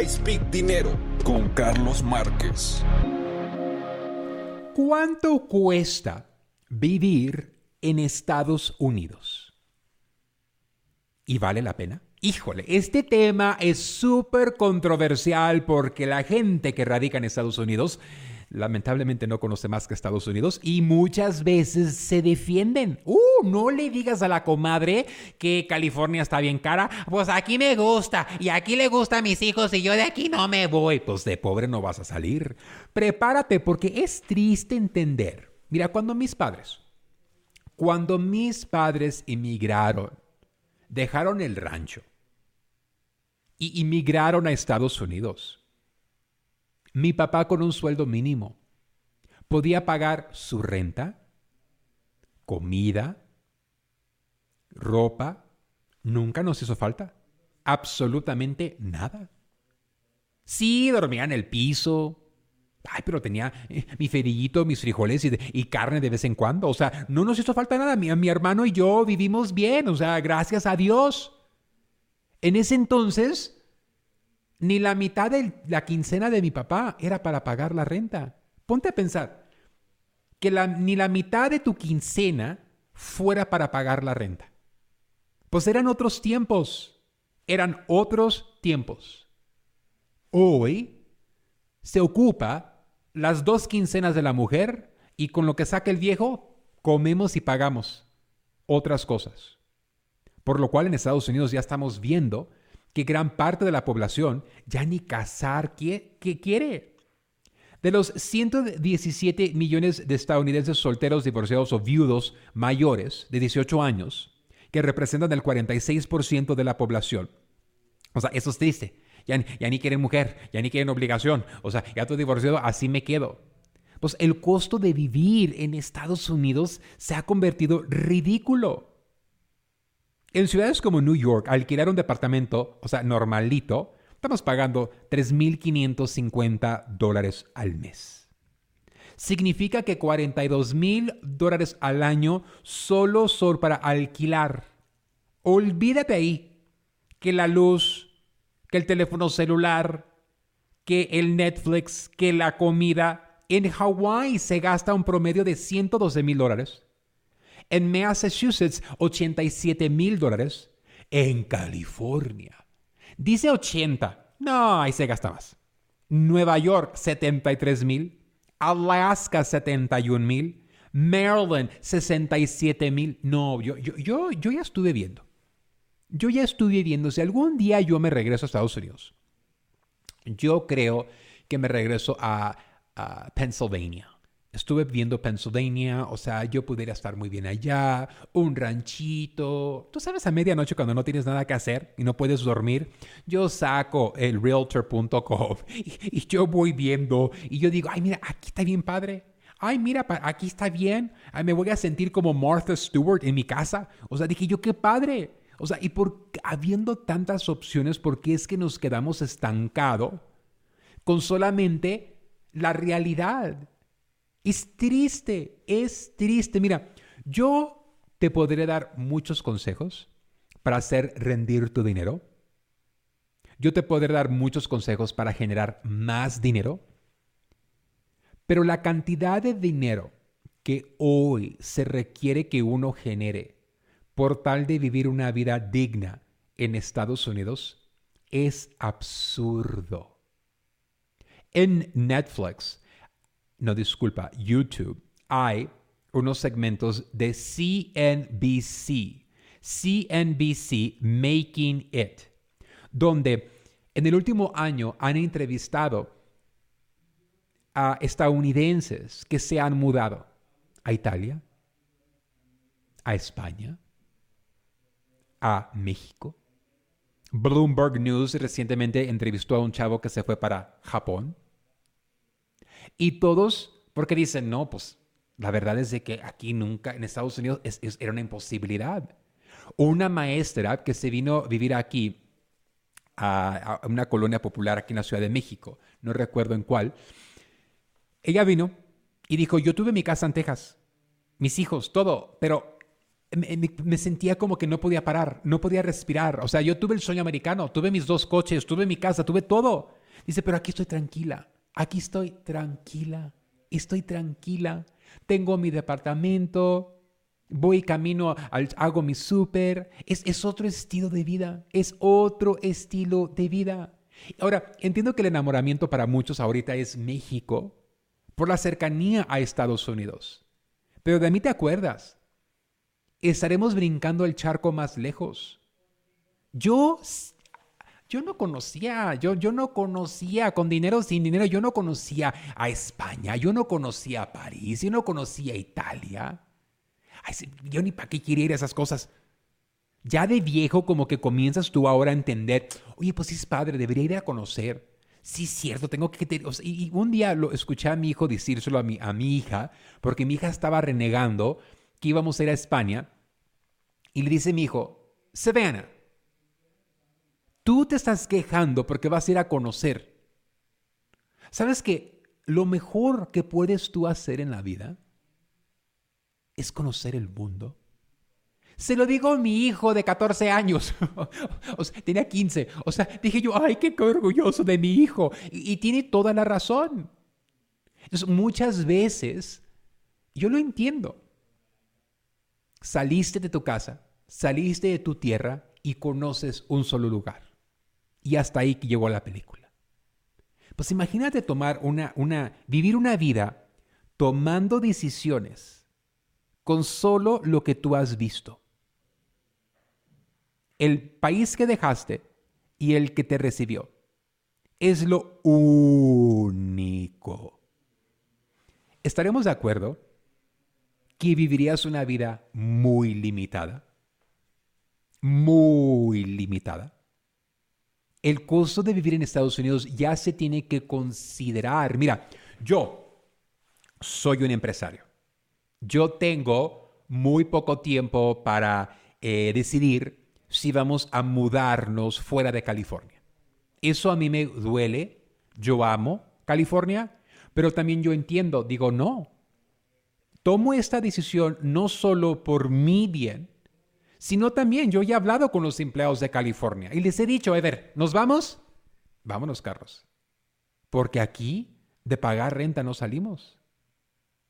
I Speak Dinero con Carlos Márquez. ¿Cuánto cuesta vivir en Estados Unidos? ¿Y vale la pena? Híjole, este tema es súper controversial porque la gente que radica en Estados Unidos lamentablemente no conoce más que Estados Unidos y muchas veces se defienden. Uh, no le digas a la comadre que California está bien cara. Pues aquí me gusta y aquí le gusta a mis hijos y yo de aquí no me voy. Pues de pobre no vas a salir. Prepárate porque es triste entender. Mira, cuando mis padres, cuando mis padres emigraron, dejaron el rancho y emigraron a Estados Unidos mi papá con un sueldo mínimo podía pagar su renta, comida, ropa, nunca nos hizo falta. Absolutamente nada. Sí, dormía en el piso. Ay, pero tenía eh, mi ferillito, mis frijoles y, carne de vez en cuando. O sea, no nos hizo falta nada. Mi, mi hermano y yo vivimos bien. O sea, gracias a Dios. En ese entonces, ni la mitad de la quincena de mi papá era para pagar la renta. Ponte a pensar que ni la mitad de tu quincena fuera para pagar la renta. Pues eran otros tiempos. Eran otros tiempos. Hoy se ocupa las dos quincenas de la mujer y con lo que saca el viejo comemos y pagamos otras cosas. Por lo cual en Estados Unidos ya estamos viendo que gran parte de la población ya ni casar que, quiere. De los 117 millones de estadounidenses solteros, divorciados o viudos mayores de 18 años, que representan el 46% de la población. O sea, eso es triste. Ya, ya, ni quieren mujer, ya ni quieren obligación. O sea, ya estoy divorciado, así me quedo. Pues el costo de vivir en Estados Unidos se ha convertido ridículo. En ciudades como New York, alquilar un departamento, o sea, normalito, estamos pagando 3.550 dólares al mes. Significa que 42 mil dólares al año solo son para alquilar. Olvídate ahí que la luz, que el teléfono celular, que el Netflix, que la comida. En Hawái se gasta un promedio de 112 mil dólares. En Massachusetts, 87 mil dólares. En California. Dice 80. No, ahí se gasta más. Nueva York, 73 mil. Alaska, 71 mil. Maryland, 67 mil. No, yo, yo, yo, yo ya estuve viendo. Yo ya estuve viendo. Si algún día yo me regreso a Estados Unidos, yo creo que me regreso a, a Pennsylvania. Estuve viendo Pennsylvania, o sea, yo pudiera estar muy bien allá, un ranchito. Tú sabes, a medianoche cuando no tienes nada que hacer y no puedes dormir, yo saco el realtor.com y, yo voy viendo y yo digo, ay, mira, aquí está bien padre. Ay, mira, aquí está bien. Ay, me voy a sentir como Martha Stewart en mi casa. O sea, dije yo, qué padre. O sea, y por habiendo tantas opciones, ¿por qué es que nos quedamos estancados con solamente la realidad? Es triste, es triste. Mira, yo te podré dar muchos consejos para hacer rendir tu dinero. Yo te podré dar muchos consejos para generar más dinero. Pero la cantidad de dinero que hoy se requiere que uno genere por tal de vivir una vida digna en Estados Unidos es absurdo. En Netflix no disculpa, YouTube, hay unos segmentos de CNBC, CNBC Making It, donde en el último año han entrevistado a estadounidenses que se han mudado a Italia, a España, a México. Bloomberg News recientemente entrevistó a un chavo que se fue para Japón. Y todos, porque dicen, no, pues la verdad es de que aquí nunca, en Estados Unidos, era una imposibilidad. Una maestra que se vino a vivir aquí, a, una colonia popular aquí en la Ciudad de México, no recuerdo en cuál, ella vino y dijo, yo tuve mi casa en Texas, mis hijos, todo, pero me, sentía como que no podía parar, no podía respirar. O sea, yo tuve el sueño americano, tuve mis dos coches, tuve mi casa, tuve todo. Dice, pero aquí estoy tranquila, aquí estoy tranquila, estoy tranquila. Tengo mi departamento, voy camino, hago mi súper. Es, es otro estilo de vida, es otro estilo de vida. Ahora, entiendo que el enamoramiento para muchos ahorita es México por la cercanía a Estados Unidos. Pero de mí te acuerdas estaremos brincando el charco más lejos. Yo, yo no conocía, yo, yo no conocía con dinero, sin dinero, yo no conocía a España, yo no conocía a París, yo no conocía a Italia. yo ni para qué quería ir a esas cosas. Ya de viejo como que comienzas tú ahora a entender, oye, pues sí es padre, debería ir a conocer. Sí, es cierto, tengo que... y un día lo escuché a mi hijo decírselo a mi, a mi hija, porque mi hija estaba renegando que íbamos a ir a España y le dice mi hijo, Savannah, tú te estás quejando porque vas a ir a conocer. ¿Sabes que lo mejor que puedes tú hacer en la vida es conocer el mundo? Se lo digo a mi hijo de 14 años. o sea, tenía 15. O sea, dije yo, ay, qué orgulloso de mi hijo. Y, y tiene toda la razón. Entonces, muchas veces, yo lo entiendo saliste de tu casa, saliste de tu tierra y conoces un solo lugar. Y hasta ahí llegó la película. Pues imagínate tomar una, una, vivir una vida tomando decisiones con solo lo que tú has visto. El país que dejaste y el que te recibió es lo único. ¿Estaremos de acuerdo que vivirías una vida muy limitada. Muy limitada. El costo de vivir en Estados Unidos ya se tiene que considerar. Mira, yo soy un empresario. Yo tengo muy poco tiempo para eh, decidir si vamos a mudarnos fuera de California. Eso a mí me duele. Yo amo California, pero también yo entiendo, digo, no, tomo esta decisión no solo por mi bien, sino también yo ya he hablado con los empleados de California y les he dicho, a ver, ¿nos vamos? Vámonos, Carlos. Porque aquí de pagar renta no salimos.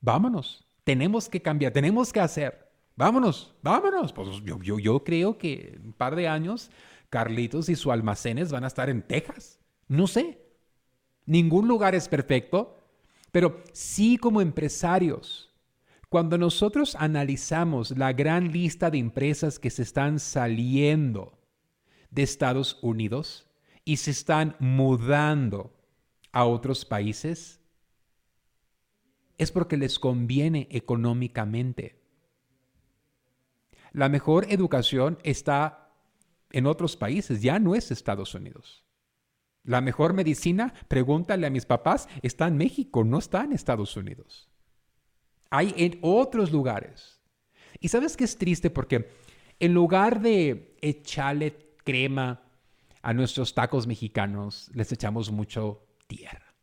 Vámonos. Tenemos que cambiar, tenemos que hacer. Vámonos, vámonos. Pues yo, creo que en un par de años Carlitos y sus almacenes van a estar en Texas. No sé. Ningún lugar es perfecto, pero sí como empresarios cuando nosotros analizamos la gran lista de empresas que se están saliendo de Estados Unidos y se están mudando a otros países, es porque les conviene económicamente. La mejor educación está en otros países, ya no es Estados Unidos. La mejor medicina, pregúntale a mis papás, está en México, no está en Estados Unidos hay en otros lugares. Y sabes que es triste porque en lugar de echarle crema a nuestros tacos mexicanos, les echamos mucho tierra.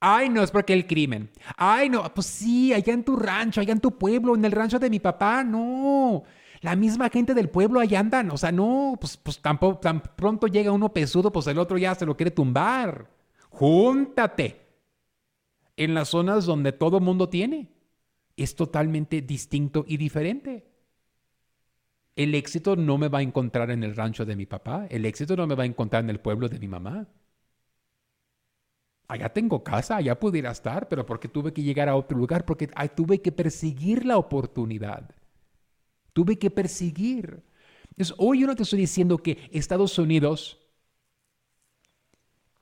Ay, no, es porque el crimen. Ay, no, pues sí, allá en tu rancho, allá en tu pueblo, en el rancho de mi papá, no. La misma gente del pueblo allá andan, o sea, no, pues, pues tampoco, tan pronto llega uno pesudo, pues el otro ya se lo quiere tumbar. Júntate en las zonas donde todo mundo tiene es totalmente distinto y diferente. El éxito no me va a encontrar en el rancho de mi papá, el éxito no me va a encontrar en el pueblo de mi mamá. Allá tengo casa, allá pudiera estar, pero porque tuve que llegar a otro lugar, porque tuve que perseguir la oportunidad. Tuve que perseguir. Entonces, hoy yo no te estoy diciendo que Estados Unidos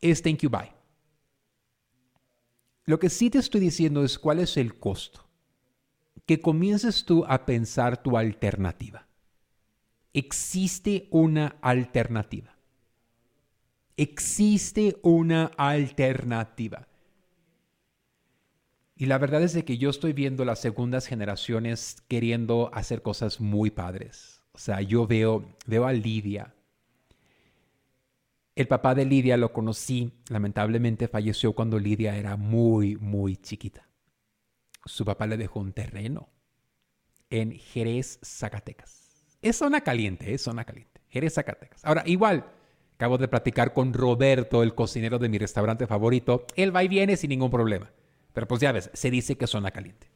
es thank you bye. Lo que sí te estoy diciendo es cuál es el costo que comiences tú a pensar tu alternativa. Existe una alternativa. Existe una alternativa. Y la verdad es de que yo estoy viendo las segundas generaciones queriendo hacer cosas muy padres. O sea, yo veo, veo a Lidia. El papá de Lidia lo conocí, lamentablemente falleció cuando Lidia era muy, muy chiquita su papá le dejó un terreno. en Jerez, Zacatecas. Es zona caliente, es zona caliente. Jerez, Zacatecas. Ahora, igual, acabo de platicar con Roberto, el cocinero de mi restaurante favorito. Él va y viene sin ningún problema. Pero pues ya ves, se dice que es zona caliente.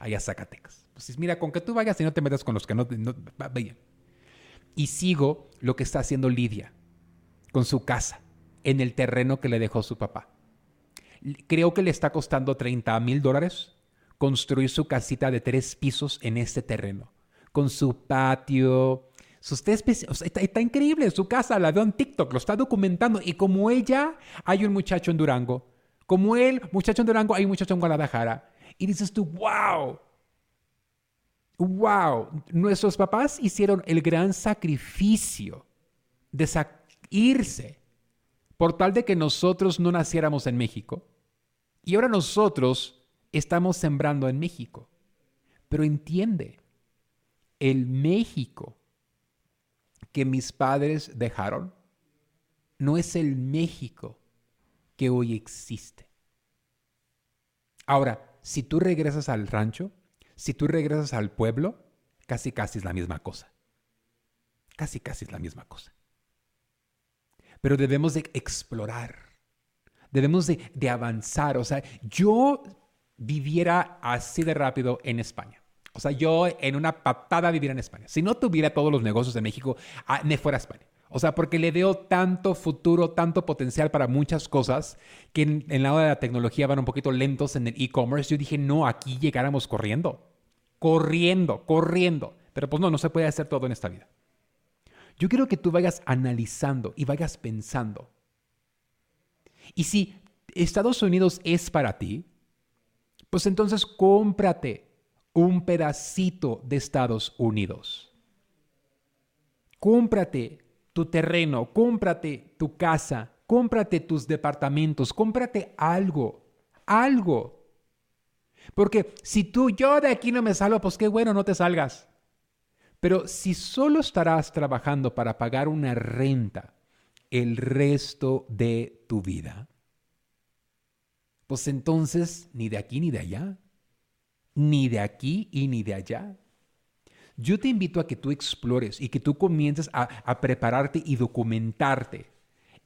Allá Zacatecas. Pues mira, con que tú vayas y no te metas con los que no... no Y sigo lo que está haciendo Lidia con su casa en el terreno que le dejó su papá. Creo que le está costando 30 mil dólares construir su casita de tres pisos en este terreno, con su patio, sus tres está, increíble su casa, la veo en TikTok, lo está documentando. Y como ella, hay un muchacho en Durango. Como él, muchacho en Durango, hay un muchacho en Guadalajara. Y dices tú, wow, wow, nuestros papás hicieron el gran sacrificio de irse por tal de que nosotros no naciéramos en México. Y ahora nosotros estamos sembrando en México. Pero entiende, el México que mis padres dejaron no es el México que hoy existe. Ahora, si tú regresas al rancho, si tú regresas al pueblo, casi casi es la misma cosa. Casi casi es la misma cosa. Pero debemos de explorar, debemos de, de avanzar. O sea, yo viviera así de rápido en España. O sea, yo en una patada viviera en España. Si no tuviera todos los negocios de México, ah, me fuera a España. O sea, porque le veo tanto futuro, tanto potencial para muchas cosas que en, el lado de la tecnología van un poquito lentos en el e-commerce. Yo dije, no, aquí llegáramos corriendo. Corriendo, corriendo. Pero pues no, no se puede hacer todo en esta vida. Yo quiero que tú vayas analizando y vayas pensando. Y si Estados Unidos es para ti, pues entonces cómprate un pedacito de Estados Unidos. Cómprate tu terreno, cómprate tu casa, cómprate tus departamentos, cómprate algo, algo. Porque si tú, yo de aquí no me salgo, pues qué bueno, no te salgas. Pero si solo estarás trabajando para pagar una renta el resto de tu vida, pues entonces ni de aquí ni de allá, ni de aquí y ni de allá. Yo te invito a que tú explores y que tú comiences a, prepararte y documentarte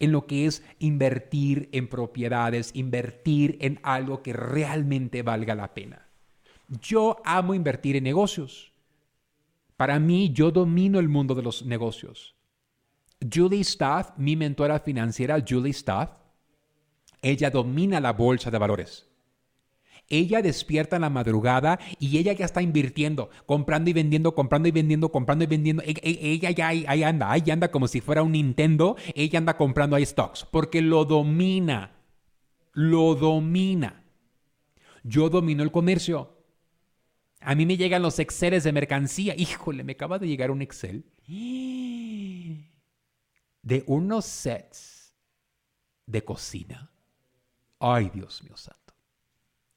en lo que es invertir en propiedades, invertir en algo que realmente valga la pena. Yo amo invertir en negocios. Para mí, yo domino el mundo de los negocios. Julie Staff, mi mentora financiera, Julie Staff, ella domina la bolsa de valores. Ella despierta en la madrugada y ella ya está invirtiendo, comprando y vendiendo, comprando y vendiendo, comprando y vendiendo. E, e, ella ya ahí, anda, ahí anda como si fuera un Nintendo. Ella anda comprando ahí stocks porque lo domina. Lo domina. Yo domino el comercio. A mí me llegan los Exceles de mercancía. Híjole, me acaba de llegar un Excel de unos sets de cocina Ay, Dios mío santo.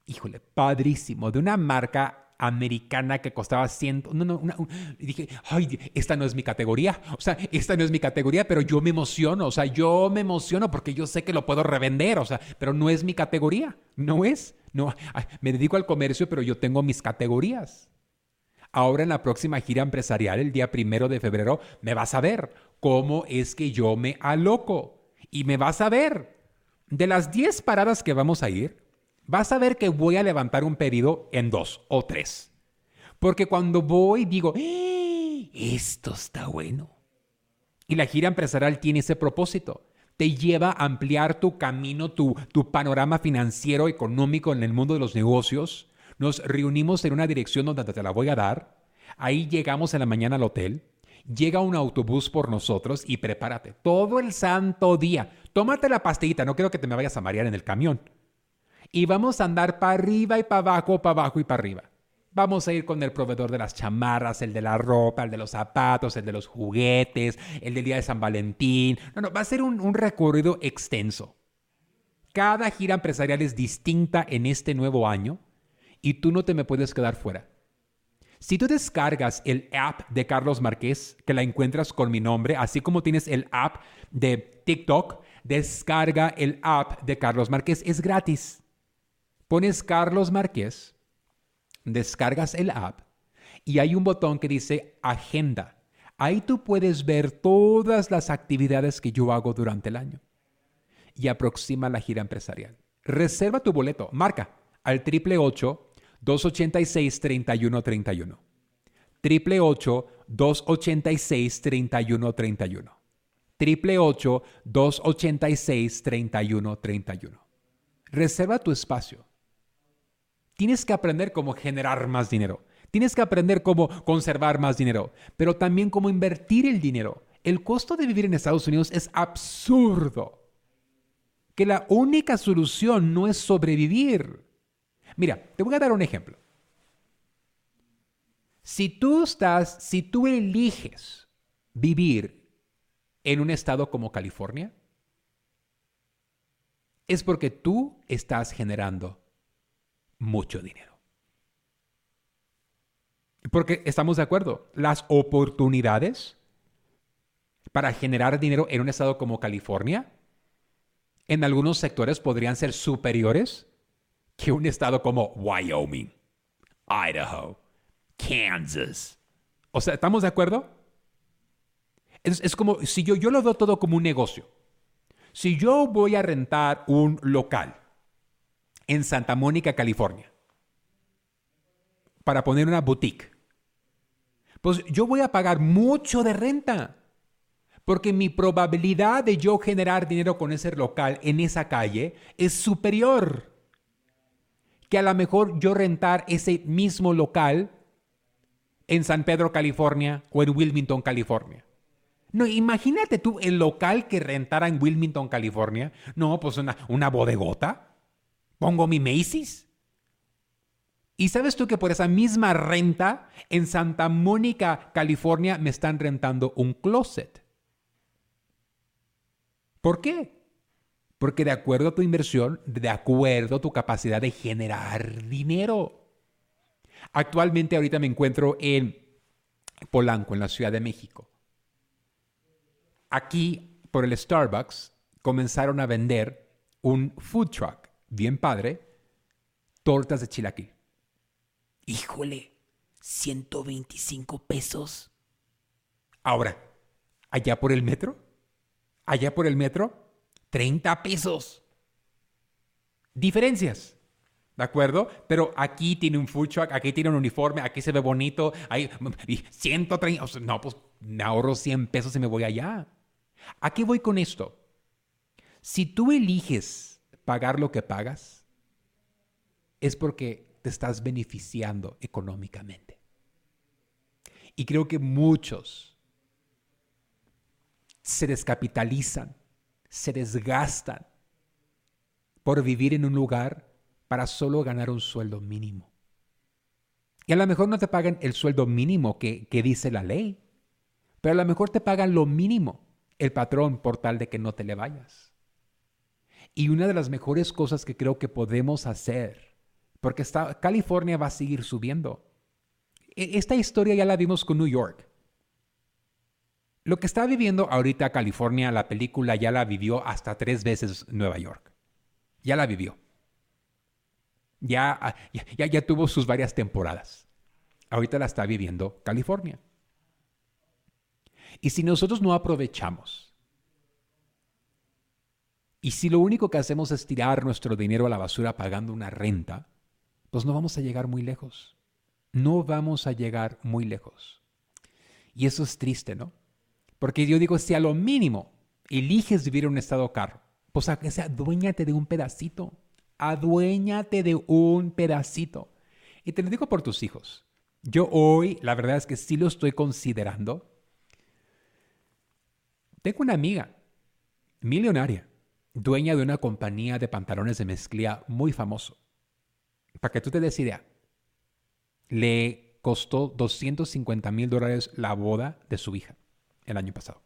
Híjole, padrísimo. De una marca americana que costaba ciento. No, no, una, dije, ay, esta no es mi categoría. O sea, esta no es mi categoría, pero yo me emociono. O sea, yo me emociono porque yo sé que lo puedo revender. O sea, pero no es mi categoría. No es. No, me dedico al comercio, pero yo tengo mis categorías. Ahora en la próxima gira empresarial, el día primero de febrero, me vas a ver cómo es que yo me aloco. Y me vas a ver de las 10 paradas que vamos a ir, vas a ver que voy a levantar un pedido en dos o tres. Porque cuando voy digo, ¡Eh! esto está bueno. Y la gira empresarial tiene ese propósito. Te lleva a ampliar tu camino, tu, tu panorama financiero, económico en el mundo de los negocios. Nos reunimos en una dirección donde te la voy a dar. Ahí llegamos en la mañana al hotel. Llega un autobús por nosotros y prepárate. Todo el santo día tómate la pastillita, no quiero que te me vayas a marear en el camión. Y vamos a andar para arriba y para abajo, para abajo y para arriba. Vamos a ir con el proveedor de las chamarras, el de la ropa, el de los zapatos, el de los juguetes, el del día de San Valentín. No, no, va a ser un, recorrido extenso. Cada gira empresarial es distinta en este nuevo año y tú no te me puedes quedar fuera. Si tú descargas el app de Carlos Márquez, que la encuentras con mi nombre, así como tienes el app de TikTok, descarga el app de Carlos Márquez, es gratis. Pones Carlos Márquez, descargas el app y hay un botón que dice Agenda. Ahí tú puedes ver todas las actividades que yo hago durante el año. Y aproxima la gira empresarial. Reserva tu boleto, marca al 888-286-3131. 888-286-3131. 888-286-3131. Reserva tu espacio. Tienes que aprender cómo generar más dinero. Tienes que aprender cómo conservar más dinero, pero también cómo invertir el dinero. El costo de vivir en Estados Unidos es absurdo. Que la única solución no es sobrevivir. Mira, te voy a dar un ejemplo. Si tú estás, si tú eliges vivir en un estado como California, es porque tú estás generando mucho dinero. Porque estamos de acuerdo, las oportunidades para generar dinero en un estado como California, en algunos sectores podrían ser superiores que un estado como Wyoming, Idaho, Kansas. O sea, ¿estamos de acuerdo? Es, como si yo, yo lo veo todo como un negocio. Si yo voy a rentar un local en Santa Mónica, California, para poner una boutique, pues yo voy a pagar mucho de renta. Porque mi probabilidad de yo generar dinero con ese local en esa calle es superior que a lo mejor yo rentar ese mismo local en San Pedro, California o en Wilmington, California. No, imagínate tú el local que rentara en Wilmington, California. No, pues una, una bodegota. Pongo mi Macy's. Y sabes tú que por esa misma renta en Santa Mónica, California, me están rentando un closet. ¿Por qué? Porque de acuerdo a tu inversión, de acuerdo a tu capacidad de generar dinero. Actualmente ahorita me encuentro en Polanco, en la Ciudad de México. Aquí, por el Starbucks, comenzaron a vender un food truck, bien padre, tortas de chilaquil. Híjole, 125 pesos. Ahora, allá por el metro, allá por el metro, 30 pesos. Diferencias. ¿De acuerdo? Pero aquí tiene un food truck, aquí tiene un uniforme, aquí se ve bonito, hay 130, no, pues me ahorro 100 pesos y me voy allá. ¿A qué voy con esto? Si tú eliges pagar lo que pagas, es porque te estás beneficiando económicamente. Y creo que muchos se descapitalizan se desgastan por vivir en un lugar para solo ganar un sueldo mínimo. Y a lo mejor no te pagan el sueldo mínimo que, que dice la ley, pero a lo mejor te pagan lo mínimo el patrón por tal de que no te le vayas. Y una de las mejores cosas que creo que podemos hacer, porque California va a seguir subiendo. E, esta historia ya la vimos con New York. Lo que está viviendo ahorita California, la película ya la vivió hasta tres veces Nueva York. Ya la vivió. Ya, ya, ya tuvo sus varias temporadas. Ahorita la está viviendo California. Y si nosotros no aprovechamos, y si lo único que hacemos es tirar nuestro dinero a la basura pagando una renta, pues no vamos a llegar muy lejos. No vamos a llegar muy lejos. Y eso es triste, ¿no? Porque yo digo, si a lo mínimo eliges vivir en un estado caro, pues a sea, aduéñate de un pedacito. Aduéñate de un pedacito. Y te lo digo por tus hijos. Yo hoy, la verdad es que sí lo estoy considerando. Tengo una amiga, millonaria, dueña de una compañía de pantalones de mezclilla muy famoso. Para que tú te des idea, le costó 250 mil dólares la boda de su hija el año pasado.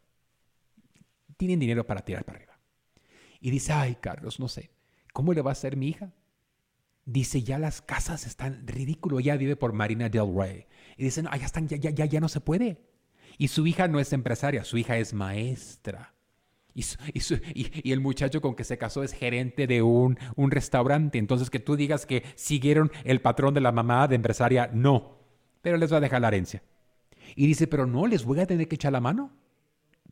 Tienen dinero para tirar para arriba. Y dice, ay, Carlos, no sé, ¿cómo le va a hacer mi hija? Dice, ya las casas están ridículo, ya vive por Marina del Rey. Y dice, no, ya, están, ya, ya, ya no se puede. Y su hija no es empresaria, su hija es maestra. Y, el muchacho con que se casó es gerente de un, un restaurante. Entonces, que tú digas que siguieron el patrón de la mamá de empresaria, no. pero les va a dejar la herencia. Y dice, pero no, les voy a tener que echar la mano.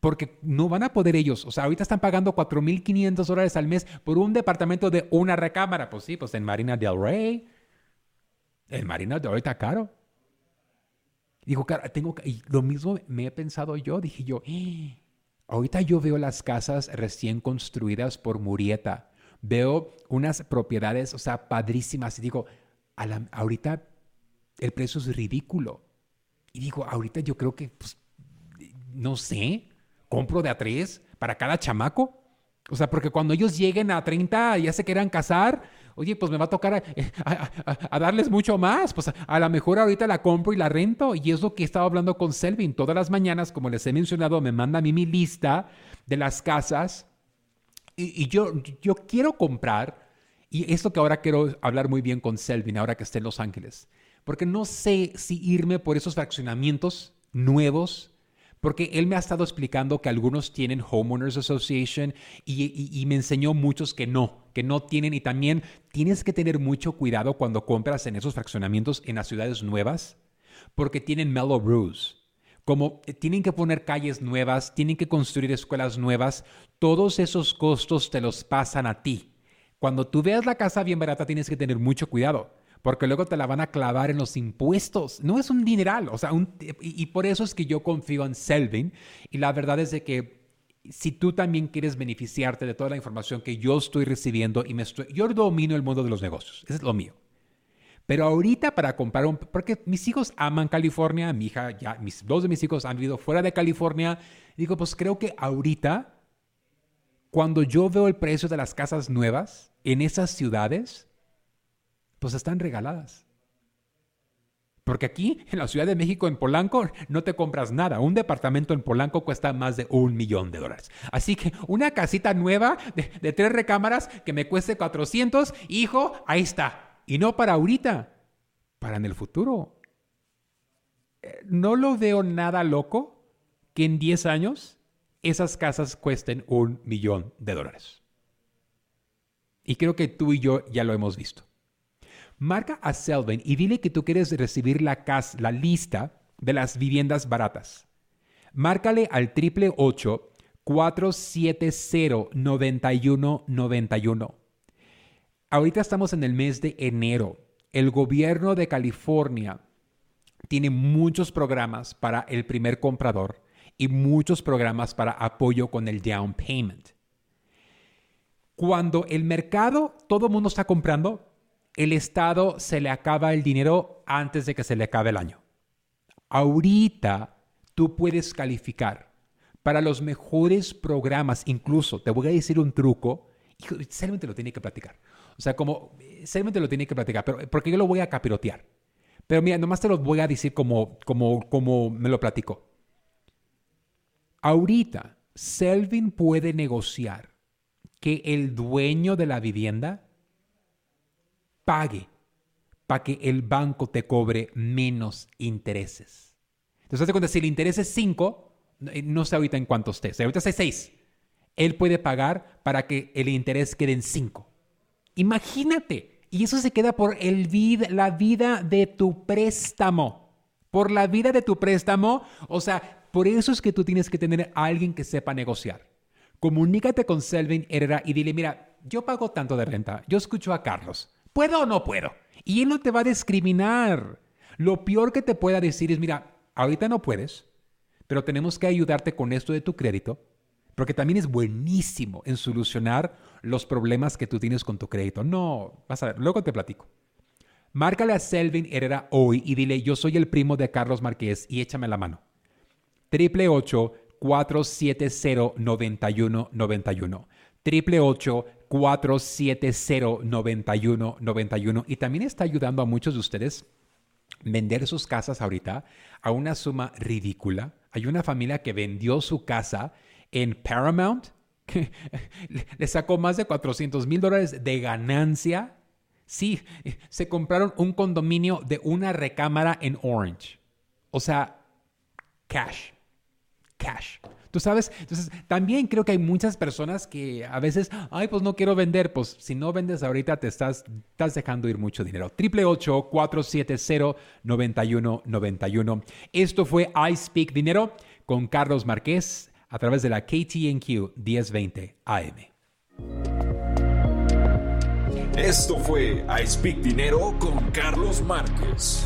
Porque no van a poder ellos. O sea, ahorita están pagando 4.500 dólares al mes por un departamento de una recámara. Pues sí, pues en Marina del Rey. En Marina del Rey está caro. Dijo, tengo y lo mismo me he pensado yo. Dije yo, ¡Eh! ahorita yo veo las casas recién construidas por Murieta. Veo unas propiedades, o sea, padrísimas. Y digo, ahorita el precio es ridículo. Y digo, ahorita yo creo que, pues, no sé, compro de a tres para cada chamaco. O sea, porque cuando ellos lleguen a 30 ya se quieran casar, oye, pues me va a tocar a, darles mucho más. Pues a, lo mejor ahorita la compro y la rento. Y es lo que he estado hablando con Selvin. Todas las mañanas, como les he mencionado, me manda a mí mi lista de las casas. Y, y yo, yo quiero comprar, y esto que ahora quiero hablar muy bien con Selvin, ahora que esté en Los Ángeles porque no sé si irme por esos fraccionamientos nuevos, porque él me ha estado explicando que algunos tienen Homeowners Association y, me enseñó muchos que no, que no tienen y también tienes que tener mucho cuidado cuando compras en esos fraccionamientos en las ciudades nuevas, porque tienen mellow rules. Como eh, tienen que poner calles nuevas, tienen que construir escuelas nuevas, todos esos costos te los pasan a ti. Cuando tú veas la casa bien barata tienes que tener mucho cuidado porque luego te la van a clavar en los impuestos. No es un dineral, o sea, y, por eso es que yo confío en Selvin y la verdad es de que si tú también quieres beneficiarte de toda la información que yo estoy recibiendo y me estoy, yo domino el mundo de los negocios, eso es lo mío. Pero ahorita para comprar un, porque mis hijos aman California, mi hija ya, mis dos de mis hijos han vivido fuera de California, digo, pues creo que ahorita, cuando yo veo el precio de las casas nuevas en esas ciudades, pues están regaladas. Porque aquí, en la Ciudad de México, en Polanco, no te compras nada. Un departamento en Polanco cuesta más de un millón de dólares. Así que una casita nueva de, tres recámaras que me cueste 400, hijo, ahí está. Y no para ahorita, para en el futuro. Eh, no lo veo nada loco que en 10 años esas casas cuesten un millón de dólares. Y creo que tú y yo ya lo hemos visto. Marca a Selvin y dile que tú quieres recibir la, la lista de las viviendas baratas. Márcale al 888-470-9191. Ahorita estamos en el mes de enero. El gobierno de California tiene muchos programas para el primer comprador y muchos programas para apoyo con el down payment. Cuando el mercado, todo el mundo está comprando, el Estado se le acaba el dinero antes de que se le acabe el año. Ahorita tú puedes calificar para los mejores programas, incluso te voy a decir un truco, y seriamente lo tiene que platicar. O sea, como, seriamente lo tiene que platicar, pero porque yo lo voy a capirotear. Pero mira, nomás te lo voy a decir como, como, como me lo platico. Ahorita, Selvin puede negociar que el dueño de la vivienda pague para que el banco te cobre menos intereses. Entonces, cuenta, si el interés es 5, eh, no sé ahorita en cuánto esté, si ahorita es 6, él puede pagar para que el interés quede en 5. Imagínate, y eso se queda por el la vida de tu préstamo. Por la vida de tu préstamo, o sea, por eso es que tú tienes que tener a alguien que sepa negociar. Comunícate con Selvin Herrera y dile, mira, yo pago tanto de renta, yo escucho a Carlos. ¿Puedo o no puedo? Y él no te va a discriminar. Lo peor que te pueda decir es, mira, ahorita no puedes, pero tenemos que ayudarte con esto de tu crédito, porque también es buenísimo en solucionar los problemas que tú tienes con tu crédito. No, vas a ver, luego te platico. Márcale a Selvin Herrera hoy y dile, yo soy el primo de Carlos Márquez y échame la mano. Triple 470 9191 triple 470-9191 y también está ayudando a muchos de ustedes vender sus casas ahorita a una suma ridícula. Hay una familia que vendió su casa en Paramount, le sacó más de 400 mil dólares de ganancia. Sí, se compraron un condominio de una recámara en Orange. O sea, cash, cash. ¿Tú sabes? Entonces, también creo que hay muchas personas que a veces, ay, pues no quiero vender. Pues si no vendes ahorita, te estás, estás dejando ir mucho dinero. Triple 470 9191 Esto fue I Speak Dinero con Carlos Márquez a través de la KTNQ 1020 AM. Esto fue I Speak Dinero con Carlos Márquez.